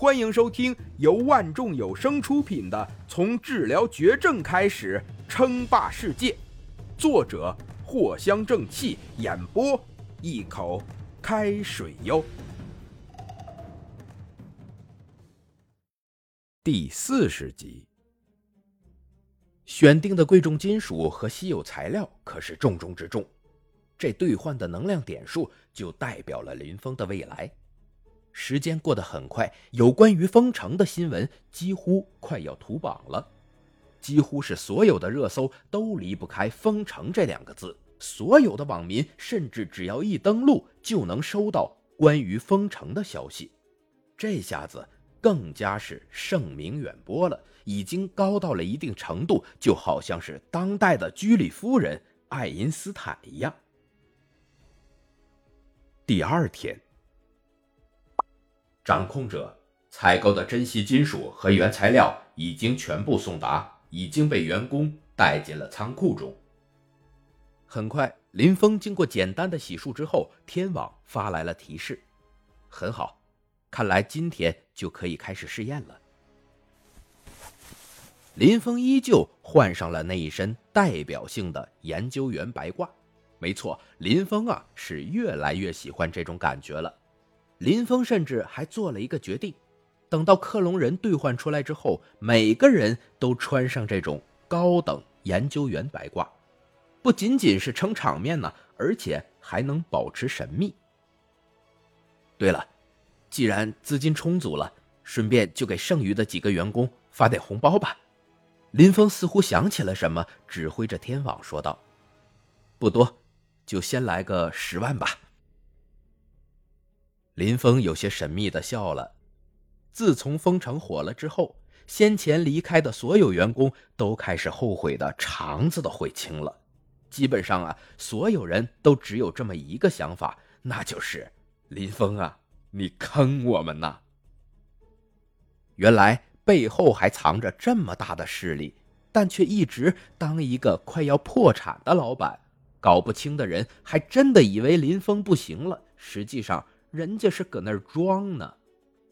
欢迎收听由万众有声出品的《从治疗绝症开始称霸世界》，作者藿香正气，演播一口开水哟。第四十集，选定的贵重金属和稀有材料可是重中之重，这兑换的能量点数就代表了林峰的未来。时间过得很快，有关于封城的新闻几乎快要屠榜了，几乎是所有的热搜都离不开“封城”这两个字。所有的网民甚至只要一登录，就能收到关于封城的消息。这下子更加是盛名远播了，已经高到了一定程度，就好像是当代的居里夫人、爱因斯坦一样。第二天。掌控者采购的珍稀金属和原材料已经全部送达，已经被员工带进了仓库中。很快，林峰经过简单的洗漱之后，天网发来了提示：“很好，看来今天就可以开始试验了。”林峰依旧换上了那一身代表性的研究员白褂。没错，林峰啊，是越来越喜欢这种感觉了。林峰甚至还做了一个决定：等到克隆人兑换出来之后，每个人都穿上这种高等研究员白褂，不仅仅是撑场面呢，而且还能保持神秘。对了，既然资金充足了，顺便就给剩余的几个员工发点红包吧。林峰似乎想起了什么，指挥着天网说道：“不多，就先来个十万吧。”林峰有些神秘的笑了。自从封城火了之后，先前离开的所有员工都开始后悔的肠子都悔青了。基本上啊，所有人都只有这么一个想法，那就是林峰啊，你坑我们呐！原来背后还藏着这么大的势力，但却一直当一个快要破产的老板。搞不清的人还真的以为林峰不行了，实际上。人家是搁那儿装呢，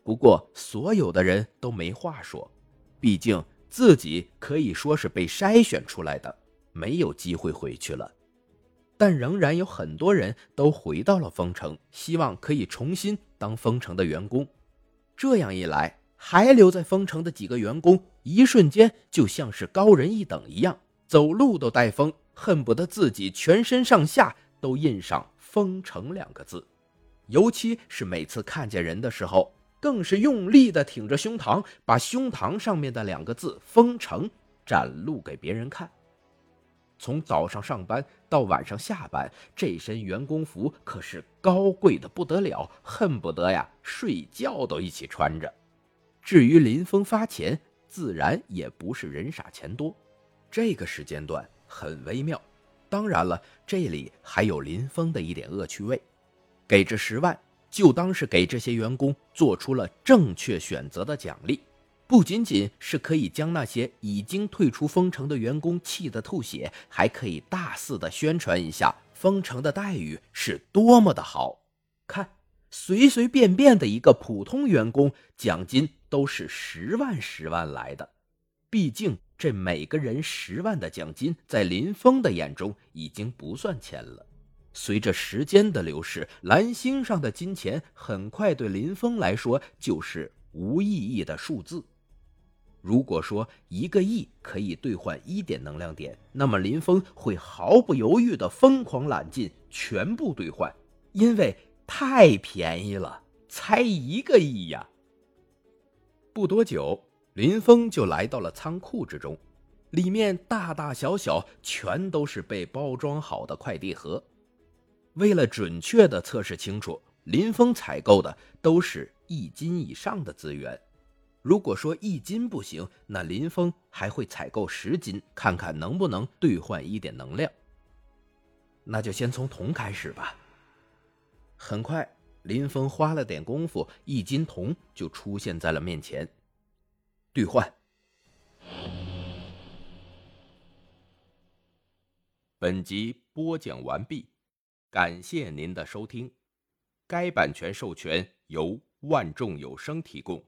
不过所有的人都没话说，毕竟自己可以说是被筛选出来的，没有机会回去了。但仍然有很多人都回到了丰城，希望可以重新当丰城的员工。这样一来，还留在丰城的几个员工，一瞬间就像是高人一等一样，走路都带风，恨不得自己全身上下都印上“丰城”两个字。尤其是每次看见人的时候，更是用力的挺着胸膛，把胸膛上面的两个字“封城”展露给别人看。从早上上班到晚上下班，这身员工服可是高贵的不得了，恨不得呀睡觉都一起穿着。至于林峰发钱，自然也不是人傻钱多。这个时间段很微妙，当然了，这里还有林峰的一点恶趣味。给这十万，就当是给这些员工做出了正确选择的奖励，不仅仅是可以将那些已经退出封城的员工气得吐血，还可以大肆的宣传一下封城的待遇是多么的好。看，随随便便的一个普通员工，奖金都是十万十万来的。毕竟这每个人十万的奖金，在林峰的眼中已经不算钱了。随着时间的流逝，蓝星上的金钱很快对林峰来说就是无意义的数字。如果说一个亿可以兑换一点能量点，那么林峰会毫不犹豫的疯狂揽进，全部兑换，因为太便宜了，才一个亿呀！不多久，林峰就来到了仓库之中，里面大大小小全都是被包装好的快递盒。为了准确的测试清楚，林峰采购的都是一斤以上的资源。如果说一斤不行，那林峰还会采购十斤，看看能不能兑换一点能量。那就先从铜开始吧。很快，林峰花了点功夫，一斤铜就出现在了面前。兑换。本集播讲完毕。感谢您的收听，该版权授权由万众有声提供。